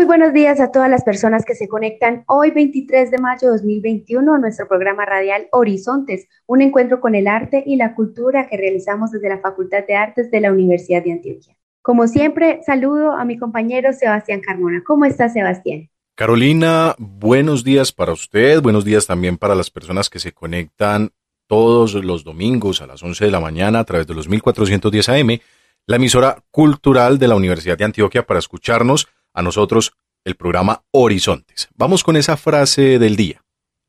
Muy buenos días a todas las personas que se conectan hoy 23 de mayo de 2021 a nuestro programa radial Horizontes, un encuentro con el arte y la cultura que realizamos desde la Facultad de Artes de la Universidad de Antioquia. Como siempre, saludo a mi compañero Sebastián Carmona. ¿Cómo está Sebastián? Carolina, buenos días para usted, buenos días también para las personas que se conectan todos los domingos a las 11 de la mañana a través de los 1410 AM, la emisora cultural de la Universidad de Antioquia para escucharnos a nosotros el programa Horizontes. Vamos con esa frase del día.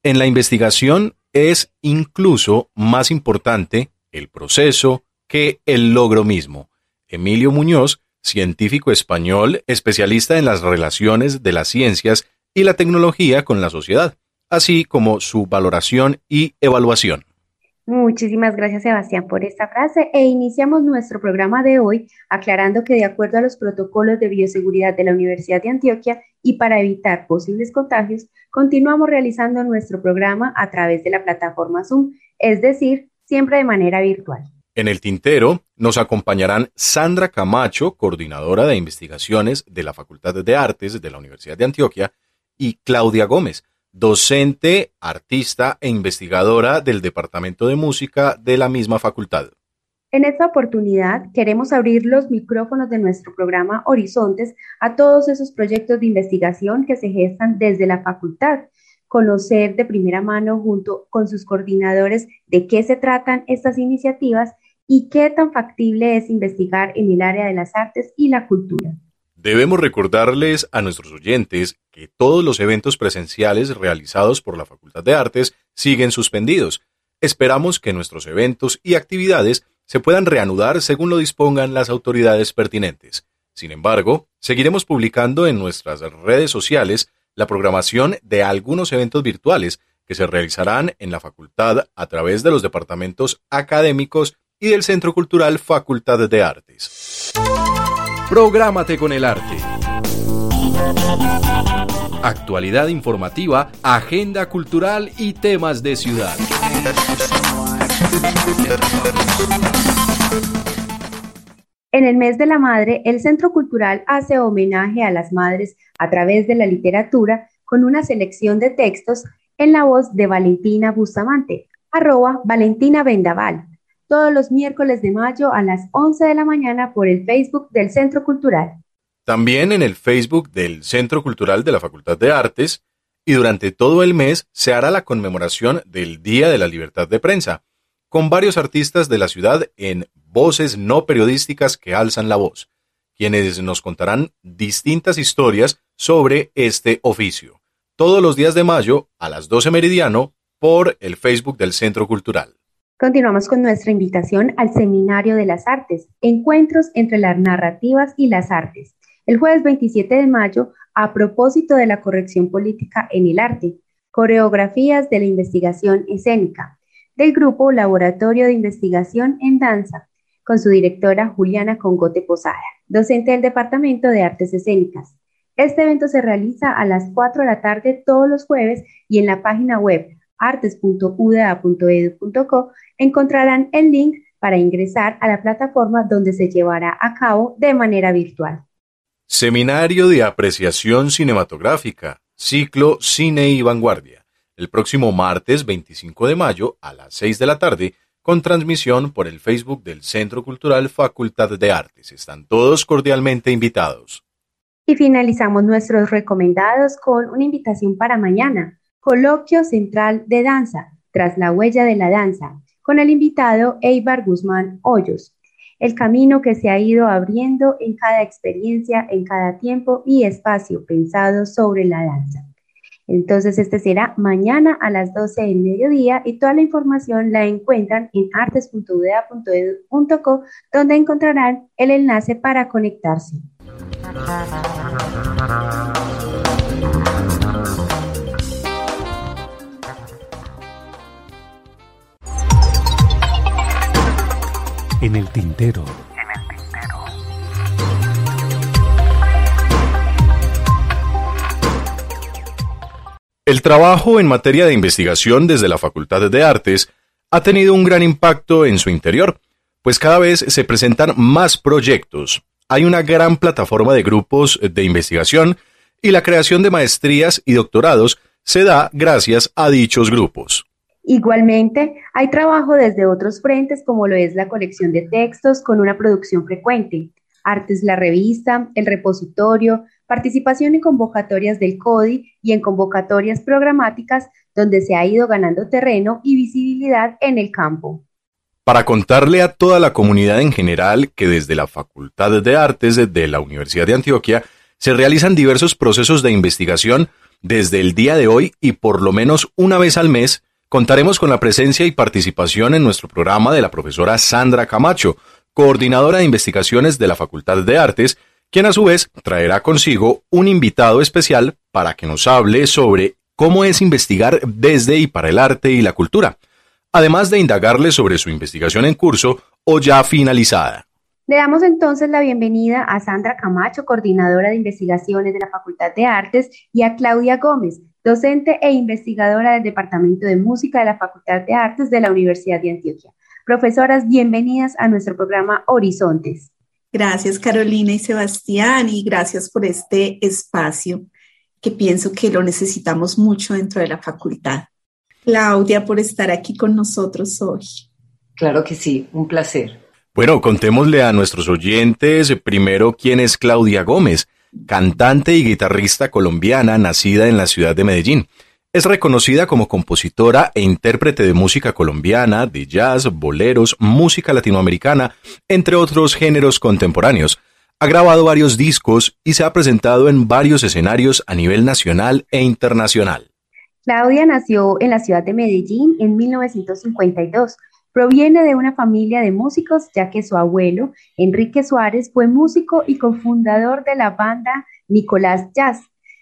En la investigación es incluso más importante el proceso que el logro mismo. Emilio Muñoz, científico español, especialista en las relaciones de las ciencias y la tecnología con la sociedad, así como su valoración y evaluación. Muchísimas gracias Sebastián por esta frase e iniciamos nuestro programa de hoy aclarando que de acuerdo a los protocolos de bioseguridad de la Universidad de Antioquia y para evitar posibles contagios, continuamos realizando nuestro programa a través de la plataforma Zoom, es decir, siempre de manera virtual. En el tintero nos acompañarán Sandra Camacho, coordinadora de investigaciones de la Facultad de Artes de la Universidad de Antioquia, y Claudia Gómez, docente, artista e investigadora del Departamento de Música de la misma facultad. En esta oportunidad queremos abrir los micrófonos de nuestro programa Horizontes a todos esos proyectos de investigación que se gestan desde la facultad, conocer de primera mano junto con sus coordinadores de qué se tratan estas iniciativas y qué tan factible es investigar en el área de las artes y la cultura. Debemos recordarles a nuestros oyentes que todos los eventos presenciales realizados por la Facultad de Artes siguen suspendidos. Esperamos que nuestros eventos y actividades se puedan reanudar según lo dispongan las autoridades pertinentes. Sin embargo, seguiremos publicando en nuestras redes sociales la programación de algunos eventos virtuales que se realizarán en la facultad a través de los departamentos académicos y del Centro Cultural Facultad de Artes. Prográmate con el arte. Actualidad informativa, agenda cultural y temas de ciudad. En el mes de la madre, el Centro Cultural hace homenaje a las madres a través de la literatura con una selección de textos en la voz de Valentina Bustamante, arroba Valentina Vendaval, todos los miércoles de mayo a las 11 de la mañana por el Facebook del Centro Cultural. También en el Facebook del Centro Cultural de la Facultad de Artes y durante todo el mes se hará la conmemoración del Día de la Libertad de Prensa, con varios artistas de la ciudad en voces no periodísticas que alzan la voz, quienes nos contarán distintas historias sobre este oficio. Todos los días de mayo a las 12 meridiano por el Facebook del Centro Cultural. Continuamos con nuestra invitación al Seminario de las Artes, Encuentros entre las Narrativas y las Artes, el jueves 27 de mayo a propósito de la corrección política en el arte, coreografías de la investigación escénica, del grupo Laboratorio de Investigación en Danza, con su directora Juliana Congote Posada, docente del Departamento de Artes Escénicas. Este evento se realiza a las 4 de la tarde todos los jueves y en la página web artes.uda.edu.co encontrarán el link para ingresar a la plataforma donde se llevará a cabo de manera virtual. Seminario de Apreciación Cinematográfica, ciclo Cine y Vanguardia, el próximo martes 25 de mayo a las 6 de la tarde, con transmisión por el Facebook del Centro Cultural Facultad de Artes. Están todos cordialmente invitados. Y finalizamos nuestros recomendados con una invitación para mañana, Coloquio Central de Danza, tras la huella de la danza, con el invitado Eibar Guzmán Hoyos. El camino que se ha ido abriendo en cada experiencia, en cada tiempo y espacio pensado sobre la danza. Entonces, este será mañana a las 12 del mediodía y toda la información la encuentran en artes.udea.edu.co, donde encontrarán el enlace para conectarse. En el tintero. El trabajo en materia de investigación desde la Facultad de Artes ha tenido un gran impacto en su interior, pues cada vez se presentan más proyectos. Hay una gran plataforma de grupos de investigación y la creación de maestrías y doctorados se da gracias a dichos grupos. Igualmente, hay trabajo desde otros frentes como lo es la colección de textos con una producción frecuente, Artes la revista, el repositorio, participación en convocatorias del CODI y en convocatorias programáticas donde se ha ido ganando terreno y visibilidad en el campo. Para contarle a toda la comunidad en general que desde la Facultad de Artes de la Universidad de Antioquia se realizan diversos procesos de investigación desde el día de hoy y por lo menos una vez al mes contaremos con la presencia y participación en nuestro programa de la profesora Sandra Camacho, coordinadora de investigaciones de la Facultad de Artes, quien a su vez traerá consigo un invitado especial para que nos hable sobre cómo es investigar desde y para el arte y la cultura, además de indagarle sobre su investigación en curso o ya finalizada. Le damos entonces la bienvenida a Sandra Camacho, coordinadora de investigaciones de la Facultad de Artes, y a Claudia Gómez, docente e investigadora del Departamento de Música de la Facultad de Artes de la Universidad de Antioquia. Profesoras, bienvenidas a nuestro programa Horizontes. Gracias Carolina y Sebastián y gracias por este espacio que pienso que lo necesitamos mucho dentro de la facultad. Claudia, por estar aquí con nosotros hoy. Claro que sí, un placer. Bueno, contémosle a nuestros oyentes primero quién es Claudia Gómez, cantante y guitarrista colombiana nacida en la ciudad de Medellín. Es reconocida como compositora e intérprete de música colombiana, de jazz, boleros, música latinoamericana, entre otros géneros contemporáneos. Ha grabado varios discos y se ha presentado en varios escenarios a nivel nacional e internacional. Claudia nació en la ciudad de Medellín en 1952. Proviene de una familia de músicos, ya que su abuelo, Enrique Suárez, fue músico y cofundador de la banda Nicolás Jazz,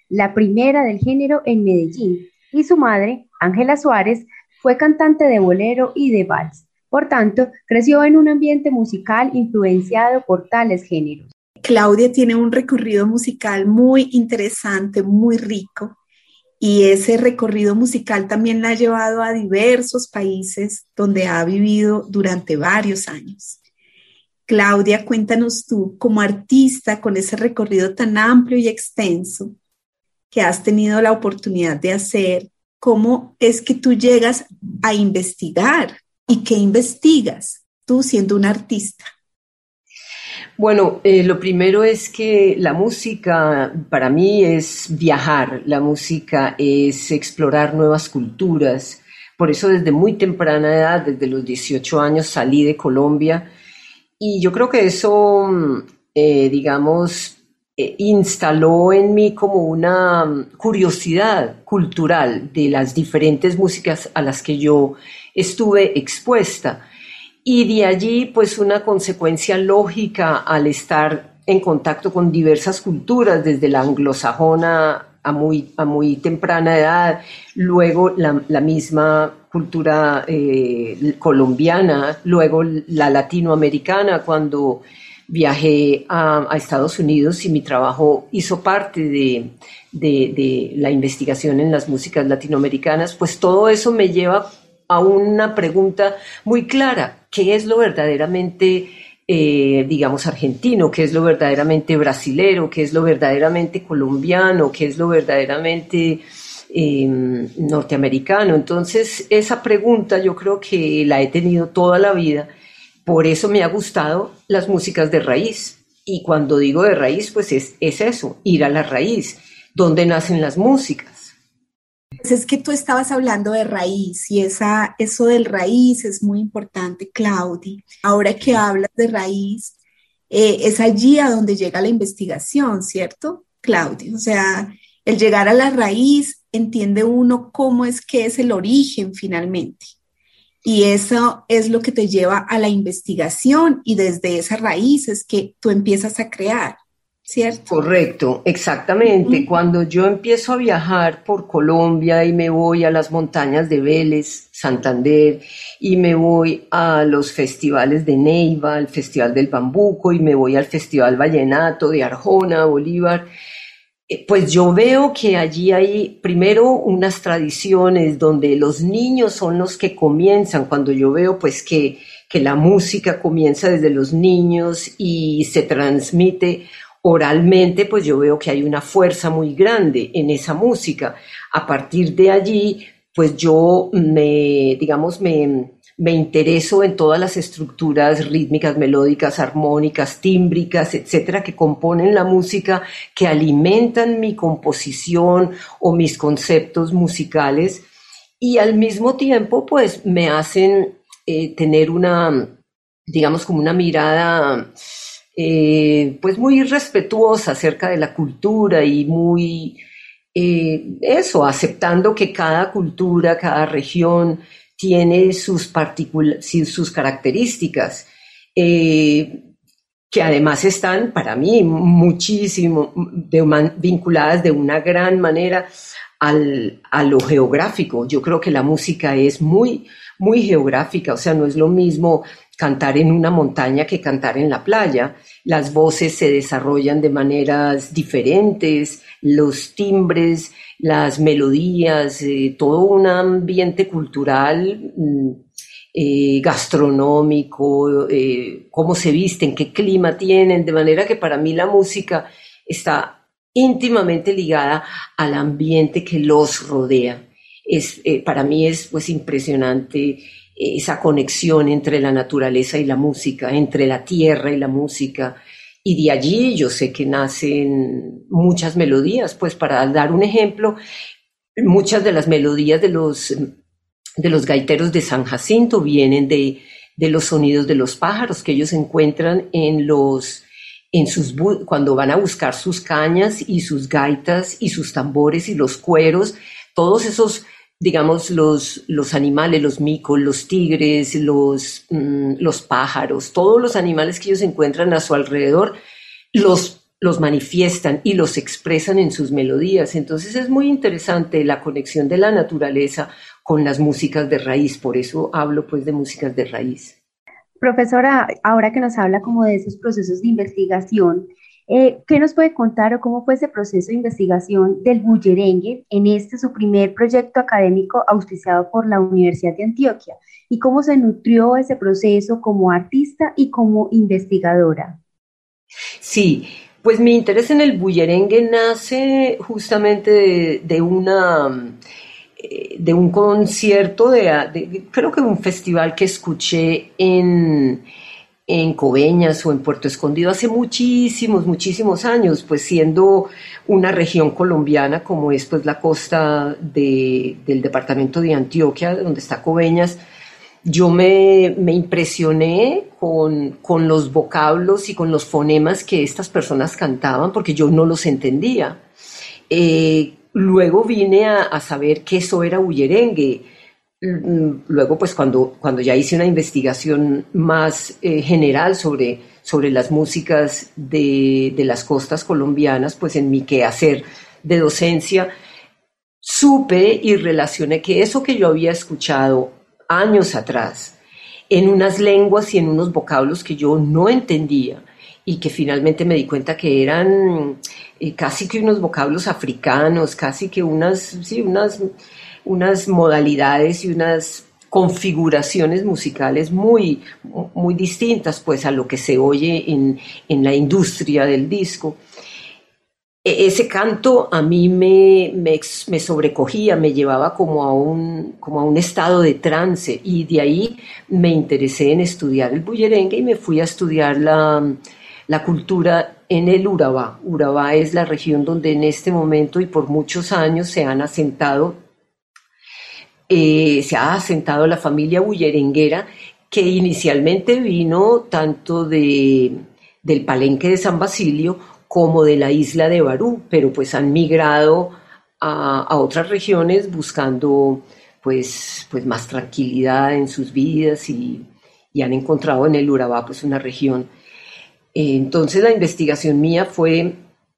la primera del género en Medellín y su madre, Ángela Suárez, fue cantante de bolero y de vals. Por tanto, creció en un ambiente musical influenciado por tales géneros. Claudia tiene un recorrido musical muy interesante, muy rico, y ese recorrido musical también la ha llevado a diversos países donde ha vivido durante varios años. Claudia, cuéntanos tú, como artista con ese recorrido tan amplio y extenso, que has tenido la oportunidad de hacer, cómo es que tú llegas a investigar y qué investigas tú siendo un artista. Bueno, eh, lo primero es que la música para mí es viajar, la música es explorar nuevas culturas. Por eso desde muy temprana edad, desde los 18 años, salí de Colombia y yo creo que eso, mm, eh, digamos, eh, instaló en mí como una mm, curiosidad cultural de las diferentes músicas a las que yo estuve expuesta. Y de allí, pues una consecuencia lógica al estar en contacto con diversas culturas, desde la anglosajona a muy, a muy temprana edad, luego la, misma cultura eh, colombiana, luego la latinoamericana, cuando viajé a, Estados Unidos y mi trabajo hizo parte de, de, la investigación en las músicas latinoamericanas, pues todo eso me lleva a una pregunta muy clara, ¿qué es lo verdaderamente, eh, digamos, argentino? ¿Qué es lo verdaderamente brasilero? ¿Qué es lo verdaderamente colombiano? ¿Qué es lo verdaderamente... Em, norteamericano. Entonces, esa pregunta yo creo que la he tenido toda la vida por eso me ha gustado las músicas de raíz. Y cuando digo de raíz, pues es, eso, ir a la raíz, donde nacen las músicas. Pues es que tú estabas hablando de raíz y esa, eso del raíz es muy importante, Claudia. Ahora que hablas de raíz, eh, es allí a donde llega la investigación, ¿cierto, Claudia? O sea, el llegar a la raíz entiende uno cómo es que es el origen finalmente. Y eso es lo que te lleva a la investigación y desde esa raíz es que tú empiezas a crear. ¿Cierto? Correcto, exactamente. Cuando yo empiezo a viajar por Colombia y me voy a las montañas de Vélez, Santander, y me voy a los festivales de Neiva, al Festival del Bambuco, y me voy al Festival Vallenato de Arjona, Bolívar, eh, pues yo veo que allí hay primero unas tradiciones donde los niños son los que comienzan, cuando yo veo pues que, que la música comienza desde los niños y se transmite oralmente, pues yo veo que hay una fuerza muy grande en esa música. A partir de allí, pues yo me, digamos, me, me intereso en todas las estructuras rítmicas, melódicas, armónicas, tímbricas, etcétera, que componen la música, que alimentan mi composición o mis conceptos musicales y al mismo tiempo, pues me hacen eh, tener una, digamos, como una mirada eh, pues muy respetuosa acerca de la cultura y muy, eh, eso, aceptando que cada cultura, cada región tiene sus, sus características, eh, que además están para mí muchísimo vinculadas de una gran manera al, a lo geográfico. Yo creo que la música es muy, muy geográfica, o sea, no es lo mismo cantar en una montaña que cantar en la playa. Las voces se desarrollan de maneras diferentes, los timbres, las melodías, eh, todo un ambiente cultural, mm, eh, gastronómico, eh, cómo se visten, qué clima tienen, de manera que para mí la música está íntimamente ligada al ambiente que los rodea. Es, para mí es pues impresionante esa conexión entre la naturaleza y la música, entre la tierra y la música. Y de allí yo sé que nacen muchas melodías. Pues para dar un ejemplo, muchas de las melodías de los, de los gaiteros de San Jacinto vienen de, de los sonidos de los pájaros que ellos encuentran en los, en sus, cuando van a buscar sus cañas y sus gaitas y sus tambores y los cueros, todos esos digamos, los, los animales, los micos, los tigres, los, mm, los pájaros, todos los animales que ellos encuentran a su alrededor, los, los manifiestan y los expresan en sus melodías. Entonces es muy interesante la conexión de la naturaleza con las músicas de raíz, por eso hablo pues de músicas de raíz. Profesora, ahora que nos habla como de esos procesos de investigación, eh, ¿Qué nos puede contar o cómo fue ese proceso de investigación del bullerengue en este su primer proyecto académico auspiciado por la Universidad de Antioquia? ¿Y cómo se nutrió ese proceso como artista y como investigadora? Sí, pues mi interés en el bullerengue nace justamente de, una eh, de un concierto, de, creo que un festival que escuché en, en Coveñas o en Puerto Escondido hace muchísimos, muchísimos años, pues siendo una región colombiana como es pues la costa del departamento de Antioquia, donde está Coveñas, yo me, impresioné con, los vocablos y con los fonemas que estas personas cantaban, porque yo no los entendía. Eh, luego vine a, a, saber que eso era bullerengue luego, pues cuando, cuando ya hice una investigación más eh, general sobre, sobre las músicas de, de, las costas colombianas, pues en mi quehacer de docencia, supe y relacioné que eso que yo había escuchado años atrás, en unas lenguas y en unos vocablos que yo no entendía y que finalmente me di cuenta que eran eh, casi que unos vocablos africanos, casi que unas, sí, unas unas modalidades y unas configuraciones musicales muy, muy distintas pues a lo que se oye en, la industria del disco. E, ese canto a mí me, me, sobrecogía, me llevaba como a, un, como a un estado de trance y de ahí me interesé en estudiar el bullerengue y me fui a estudiar la, la cultura en el Urabá. Urabá es la región donde en este momento y por muchos años se han asentado eh, se ha asentado la familia bullerenguera que inicialmente vino tanto de, del palenque de San Basilio como de la isla de Barú, pero pues han migrado a, otras regiones buscando pues, pues más tranquilidad en sus vidas y, han encontrado en el Urabá pues una región. Entonces la investigación mía fue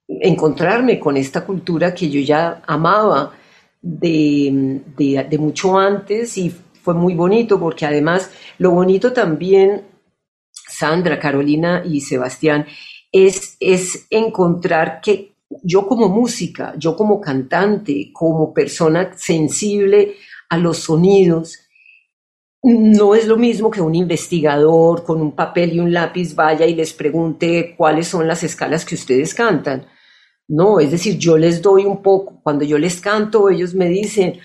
encontrarme con esta cultura que yo ya amaba de, de, mucho antes y fue muy bonito porque además lo bonito también, Sandra, Carolina y Sebastián, es, es encontrar que yo como música, yo como cantante, como persona sensible a los sonidos, no es lo mismo que un investigador con un papel y un lápiz vaya y les pregunte cuáles son las escalas que ustedes cantan. No, es decir, yo les doy un poco, cuando yo les canto, ellos me dicen,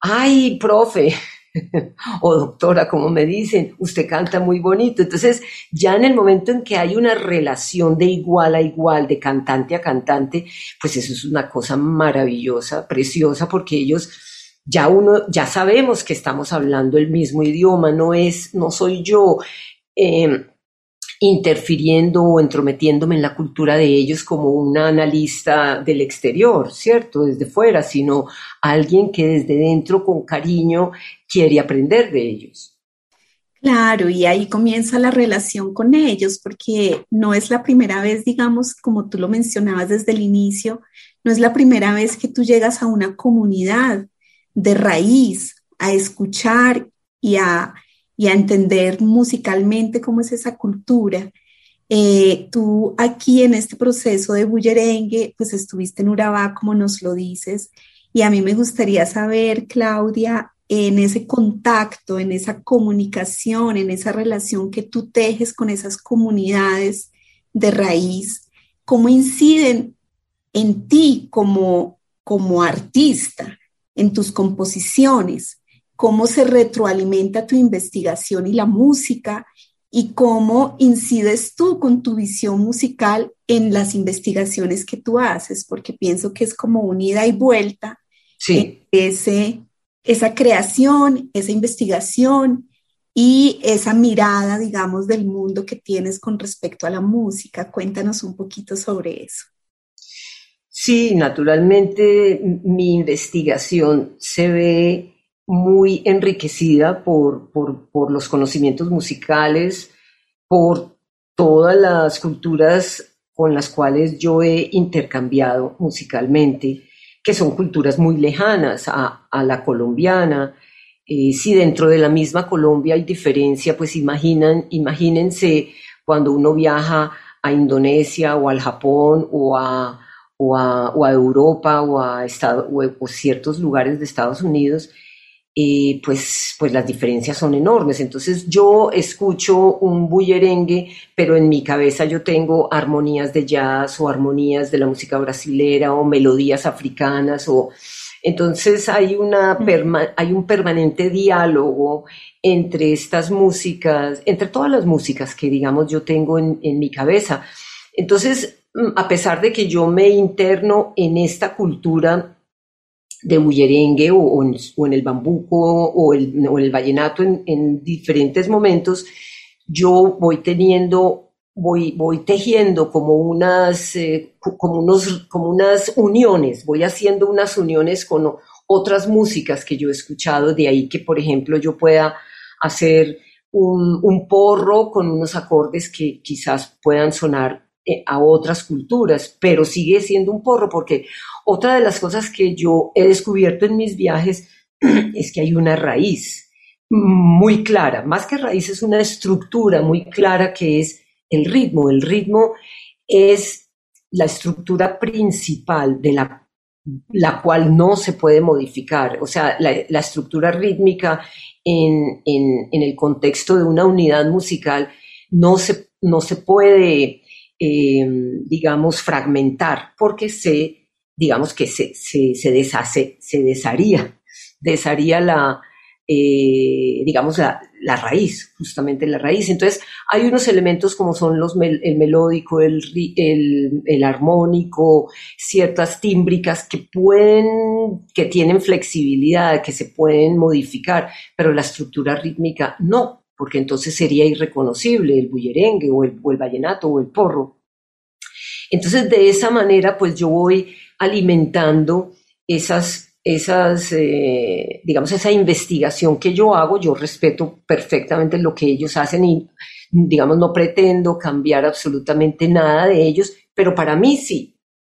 ay, profe, o doctora, como me dicen, usted canta muy bonito. Entonces, ya en el momento en que hay una relación de igual a igual, de cantante a cantante, pues eso es una cosa maravillosa, preciosa, porque ellos ya uno, ya sabemos que estamos hablando el mismo idioma, no es, no soy yo em, interfiriendo o entrometiéndome en la cultura de ellos como una analista del exterior, ¿cierto? Desde fuera, sino alguien que desde dentro con cariño quiere aprender de ellos. Claro, y ahí comienza la relación con ellos, porque no es la primera vez, digamos, como tú lo mencionabas desde el inicio, no es la primera vez que tú llegas a una comunidad de raíz, a escuchar y a, entender musicalmente cómo es esa cultura. Eh, tú aquí en este proceso de bullerengue, pues estuviste en Urabá, como nos lo dices, y a mí me gustaría saber, Claudia, en ese contacto, en esa comunicación, en esa relación que tú tejes con esas comunidades de raíz, cómo inciden en ti como, como artista, en tus composiciones, cómo se retroalimenta tu investigación y la música y cómo incides tú con tu visión musical en las investigaciones que tú haces, porque pienso que es como un ida y vuelta. Sí. Ese, esa creación, esa investigación y esa mirada, digamos, del mundo que tienes con respecto a la música. Cuéntanos un poquito sobre eso. Sí, naturalmente mi investigación se ve muy enriquecida por, por, los conocimientos musicales, por todas las culturas con las cuales yo he intercambiado musicalmente, que son culturas muy lejanas a, la colombiana. Eh, si dentro de la misma Colombia hay diferencia, pues imaginan, imagínense cuando uno viaja a Indonesia o al Japón o a o a, Europa o a Estado, o, ciertos lugares de Estados Unidos, eh, pues, pues las diferencias son enormes. Entonces yo escucho un bullerengue, pero en mi cabeza yo tengo armonías de jazz o armonías de la música brasilera o melodías africanas o entonces hay, una hay un permanente diálogo entre estas músicas, entre todas las músicas que digamos yo tengo en, en mi cabeza. Entonces Mm, a pesar de que yo me interno en esta cultura de bullerengue o, en, el bambuco o, en el vallenato en, diferentes momentos, yo voy teniendo, voy, voy tejiendo como unas, eh, como, unos, como unas uniones, voy haciendo unas uniones con otras músicas que yo he escuchado, de ahí que, por ejemplo, yo pueda hacer un porro con unos acordes que quizás puedan sonar eh, a otras culturas, pero sigue siendo un porro porque otra de las cosas que yo he descubierto en mis viajes es que hay una raíz muy clara, más que raíz es una estructura muy clara que es el ritmo. El ritmo es la estructura principal de la, la cual no se puede modificar. O sea, la, estructura rítmica en, en, el contexto de una unidad musical no se, no se puede Em, digamos, fragmentar, porque se, digamos que se, se, deshace, se desharía, desharía la, eh, digamos, la, raíz, justamente la raíz. Entonces, hay unos elementos como son los el melódico, el, el, el, armónico, ciertas tímbricas que pueden, que tienen flexibilidad, que se pueden modificar, pero la estructura rítmica no porque entonces sería irreconocible el bullerengue o el, vallenato o el porro. Entonces, de esa manera, pues yo voy alimentando esas, esas eh, digamos, esa investigación que yo hago. Yo respeto perfectamente lo que ellos hacen y digamos, no pretendo cambiar absolutamente nada de ellos, pero para mí sí.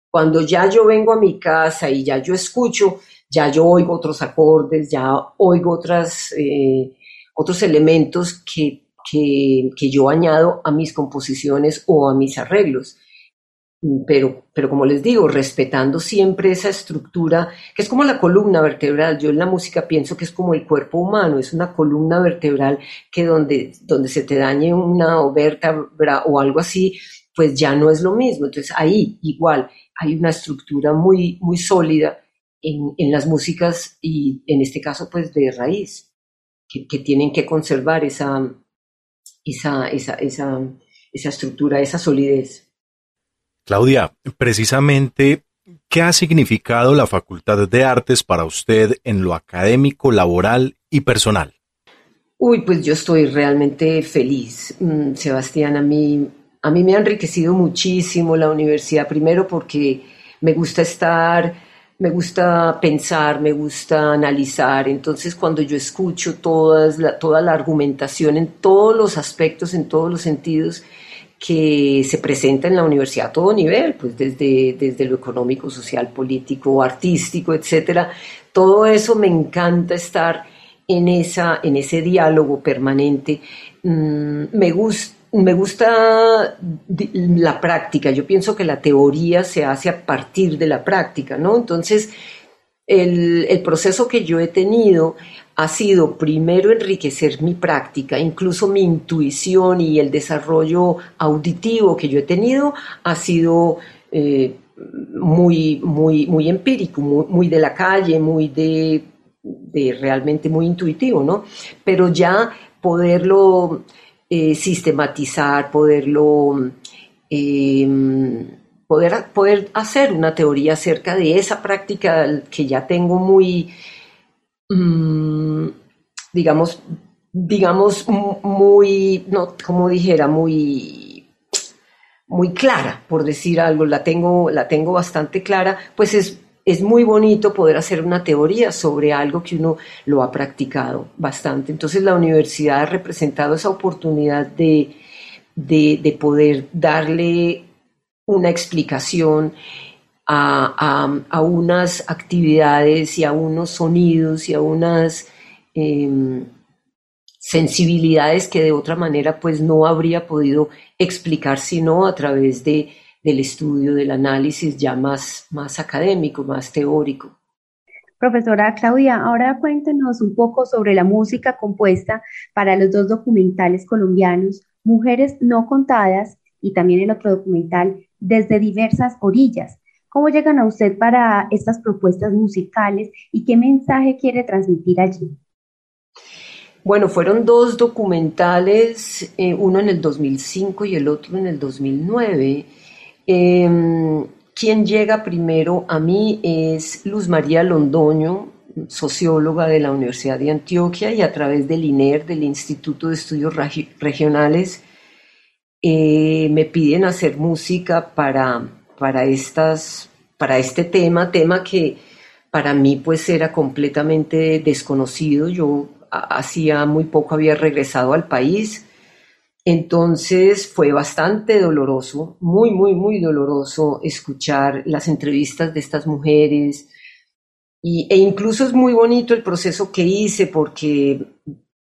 Cuando ya yo vengo a mi casa y ya yo escucho, ya yo oigo otros acordes, ya oigo otras, eh, otros elementos que, que yo añado a mis composiciones o a mis arreglos pero, pero como les digo, respetando siempre esa estructura, que es como la columna vertebral. Yo en la música pienso que es como el cuerpo humano, es una columna vertebral que donde, donde se te dañe una vértebra o algo así, pues ya no es lo mismo. Entonces ahí igual hay una estructura muy, muy sólida en, en las músicas y en este caso pues de raíz, que, que tienen que conservar esa, esa, esa, esa, esa estructura, esa solidez. Claudia, precisamente, ¿qué ha significado la Facultad de Artes para usted en lo académico, laboral y personal? Uy, pues yo estoy realmente feliz, mm, Sebastián. A mí, a mí me ha enriquecido muchísimo la universidad, primero porque me gusta estar, me gusta pensar, me gusta analizar. Entonces, cuando yo escucho todas toda la argumentación en todos los aspectos, en todos los sentidos, que se presenta en la universidad a todo nivel, pues desde, desde lo económico, social, político, artístico, etcétera. Todo eso me encanta estar en, esa, en ese diálogo permanente. Mm, me, me gusta la práctica. Yo pienso que la teoría se hace a partir de la práctica, ¿no? Entonces, el, proceso que yo he tenido ha sido primero enriquecer mi práctica, incluso mi intuición y el desarrollo auditivo que yo he tenido ha sido eh, muy, muy, muy empírico, muy, de la calle, muy de, realmente muy intuitivo, ¿no? Pero ya poderlo eh, sistematizar, poderlo... Em, poder, poder hacer una teoría acerca de esa práctica que ya tengo muy, Mm, digamos, digamos, muy, no, como dijera, muy, muy clara, por decir algo, la tengo, la tengo bastante clara, pues es, es muy bonito poder hacer una teoría sobre algo que uno lo ha practicado bastante. Entonces la universidad ha representado esa oportunidad de, de, de poder darle una explicación a, unas actividades y a unos sonidos y a unas em, sensibilidades que de otra manera pues no habría podido explicar sino a través de, del estudio, del análisis ya más, más académico, más teórico. Profesora Claudia, ahora cuéntenos un poco sobre la música compuesta para los dos documentales colombianos, Mujeres no contadas y también el otro documental, Desde diversas orillas, ¿Cómo llegan a usted para estas propuestas musicales y qué mensaje quiere transmitir allí? Bueno, fueron dos documentales, eh, uno en el 2005 y el otro en el 2009. Em, quien llega primero a mí es Luz María Londoño, socióloga de la Universidad de Antioquia y a través del INER, del Instituto de Estudios Regionales, eh, me piden hacer música para para, estas, para este tema, tema que para mí pues era completamente desconocido. Yo hacía muy poco había regresado al país, entonces fue bastante doloroso, muy, muy, muy doloroso escuchar las entrevistas de estas mujeres. Y, e incluso es muy bonito el proceso que hice porque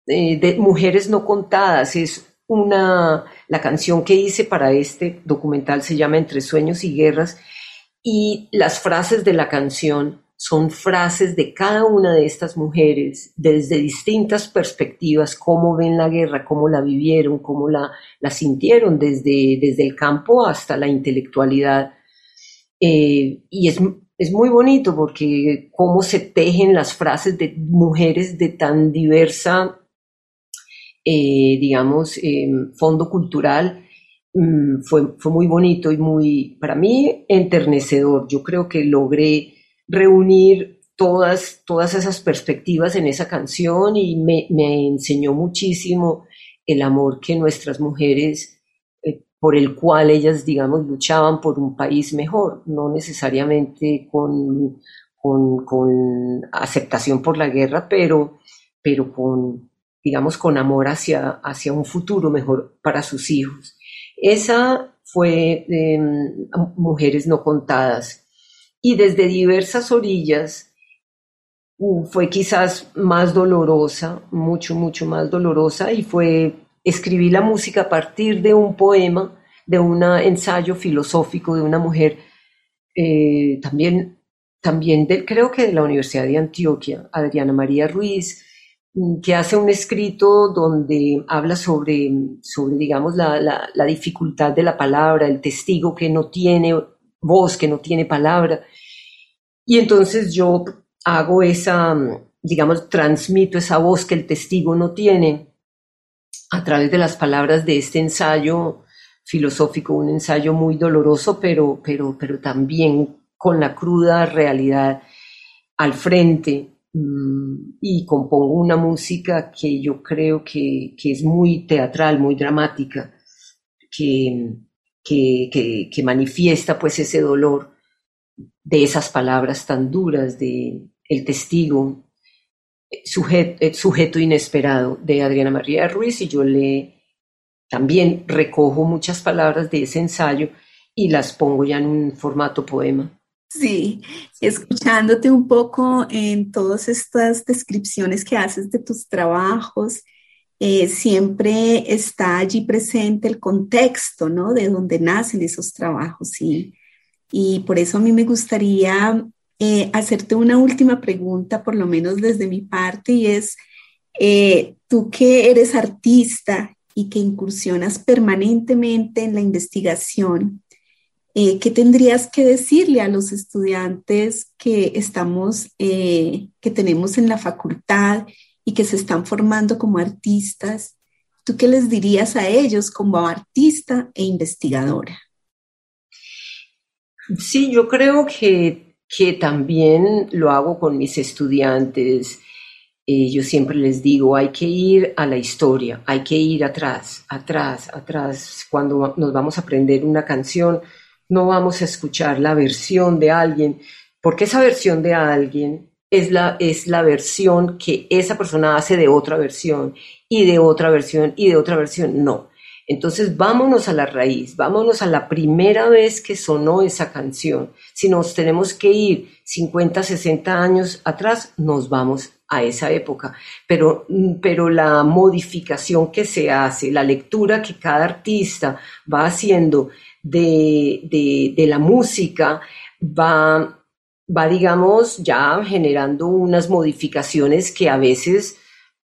eh, de mujeres no contadas es una, la canción que hice para este documental se llama Entre sueños y guerras y las frases de la canción son frases de cada una de estas mujeres desde distintas perspectivas, cómo ven la guerra, cómo la vivieron, cómo la, la sintieron desde, desde el campo hasta la intelectualidad. Eh, y es, es muy bonito porque cómo se tejen las frases de mujeres de tan diversa eh, digamos, em, fondo cultural, mm, fue, fue muy bonito y muy, para mí, enternecedor. Yo creo que logré reunir todas, todas esas perspectivas en esa canción y me, me enseñó muchísimo el amor que nuestras mujeres, eh, por el cual ellas, digamos, luchaban por un país mejor, no necesariamente con, con, con aceptación por la guerra, pero, pero con, digamos, con amor hacia, hacia un futuro mejor para sus hijos. Esa fue em, Mujeres no contadas. Y desde diversas orillas fue quizás más dolorosa, mucho, mucho más dolorosa, y fue escribir la música a partir de un poema, de un ensayo filosófico de una mujer, eh, también, también creo que de la Universidad de Antioquia, Adriana María Ruiz, que hace un escrito donde habla sobre, sobre digamos, la, la, dificultad de la palabra, el testigo que no tiene voz, que no tiene palabra. Y entonces yo hago esa, digamos, transmito esa voz que el testigo no tiene a través de las palabras de este ensayo filosófico, un ensayo muy doloroso, pero, pero, pero también con la cruda realidad al frente Mm, y compongo una música que yo creo que, es muy teatral, muy dramática, que, que, manifiesta pues ese dolor de esas palabras tan duras de el testigo, sujeto, sujeto inesperado de Adriana María Ruiz y yo le también recojo muchas palabras de ese ensayo y las pongo ya en un formato poema. Sí, escuchándote un poco en todas estas descripciones que haces de tus trabajos, eh, siempre está allí presente el contexto, ¿no? De donde nacen esos trabajos. Y, y por eso a mí me gustaría eh, hacerte una última pregunta, por lo menos desde mi parte, y es, eh, tú que eres artista y que incursionas permanentemente en la investigación, ¿qué tendrías que decirle a los estudiantes que estamos, que tenemos en la facultad y que se están formando como artistas? ¿Tú qué les dirías a ellos como artista e investigadora? Sí, yo creo que, que también lo hago con mis estudiantes. Eh, yo siempre les digo, hay que ir a la historia, hay que ir atrás, atrás, atrás. Cuando nos vamos a aprender una canción, no vamos a escuchar la versión de alguien, porque esa versión de alguien es la, es la versión que esa persona hace de otra versión y de otra versión y de otra versión. No. Entonces vámonos a la raíz, vámonos a la primera vez que sonó esa canción. Si nos tenemos que ir 50, 60 años atrás, nos vamos a esa época. Pero, pero la modificación que se hace, la lectura que cada artista va haciendo de, de, la música va, va, digamos, ya generando unas modificaciones que a veces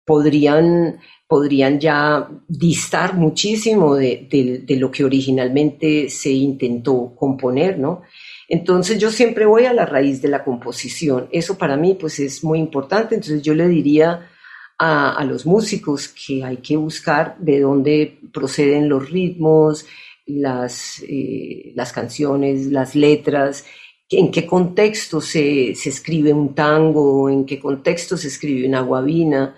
podrían, podrían ya distar muchísimo de, lo que originalmente se intentó componer, ¿no? Entonces yo siempre voy a la raíz de la composición. Eso para mí pues es muy importante. Entonces yo le diría a, los músicos que hay que buscar de dónde proceden los ritmos, las, eh, las canciones, las letras, en qué contexto se, escribe un tango, en qué contexto se escribe una guabina.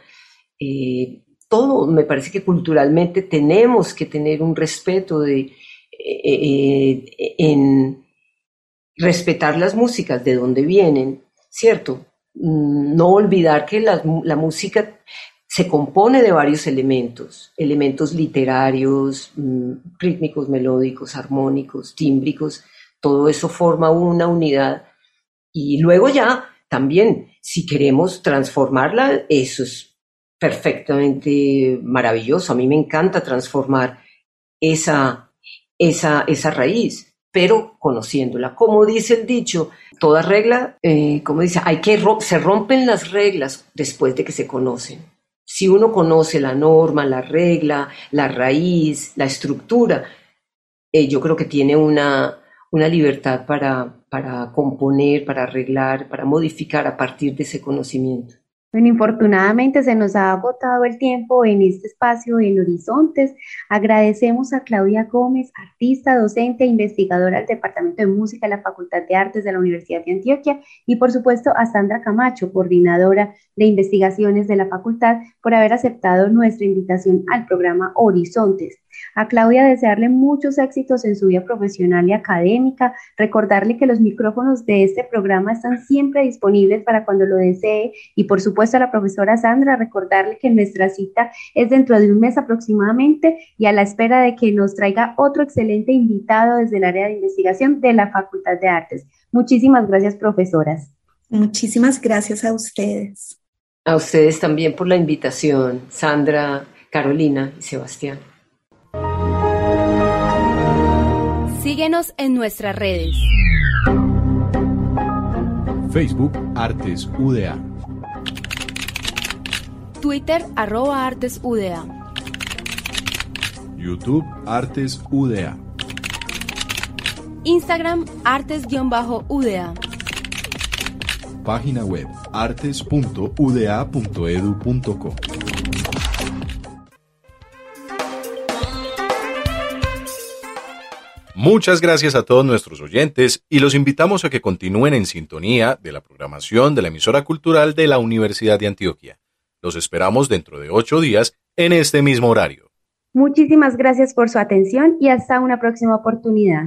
Eh, todo, me parece que culturalmente tenemos que tener un respeto de, eh, en respetar las músicas, de dónde vienen, ¿cierto? Mm, no olvidar que la, la música se compone de varios elementos, elementos literarios, mm, rítmicos, melódicos, armónicos, tímbricos, todo eso forma una unidad. Y luego ya, también, si queremos transformarla, eso es perfectamente maravilloso. A mí me encanta transformar esa, esa, esa raíz, pero conociéndola. Como dice el dicho, toda regla, eh, como dice, hay que se rompen las reglas después de que se conocen. Si uno conoce la norma, la regla, la raíz, la estructura, eh, yo creo que tiene una, una libertad para, para componer, para arreglar, para modificar a partir de ese conocimiento. Bueno, infortunadamente se nos ha agotado el tiempo en este espacio en Horizontes. Agradecemos a Claudia Gómez, artista, docente e investigadora del Departamento de Música de la Facultad de Artes de la Universidad de Antioquia y por supuesto a Sandra Camacho, coordinadora de investigaciones de la facultad, por haber aceptado nuestra invitación al programa Horizontes. A Claudia desearle muchos éxitos en su vida profesional y académica, recordarle que los micrófonos de este programa están siempre disponibles para cuando lo desee y por supuesto a la profesora Sandra recordarle que nuestra cita es dentro de un mes aproximadamente y a la espera de que nos traiga otro excelente invitado desde el área de investigación de la Facultad de Artes. Muchísimas gracias, profesoras. Muchísimas gracias a ustedes. A ustedes también por la invitación, Sandra, Carolina y Sebastián. Síguenos en nuestras redes. Facebook Artes UDA. Twitter arroba Artes UDA. YouTube Artes UDA. Instagram Artes-UDA. Página web artes.uda.edu.co. Muchas gracias a todos nuestros oyentes y los invitamos a que continúen en sintonía de la programación de la emisora cultural de la Universidad de Antioquia. Los esperamos dentro de ocho días en este mismo horario. Muchísimas gracias por su atención y hasta una próxima oportunidad.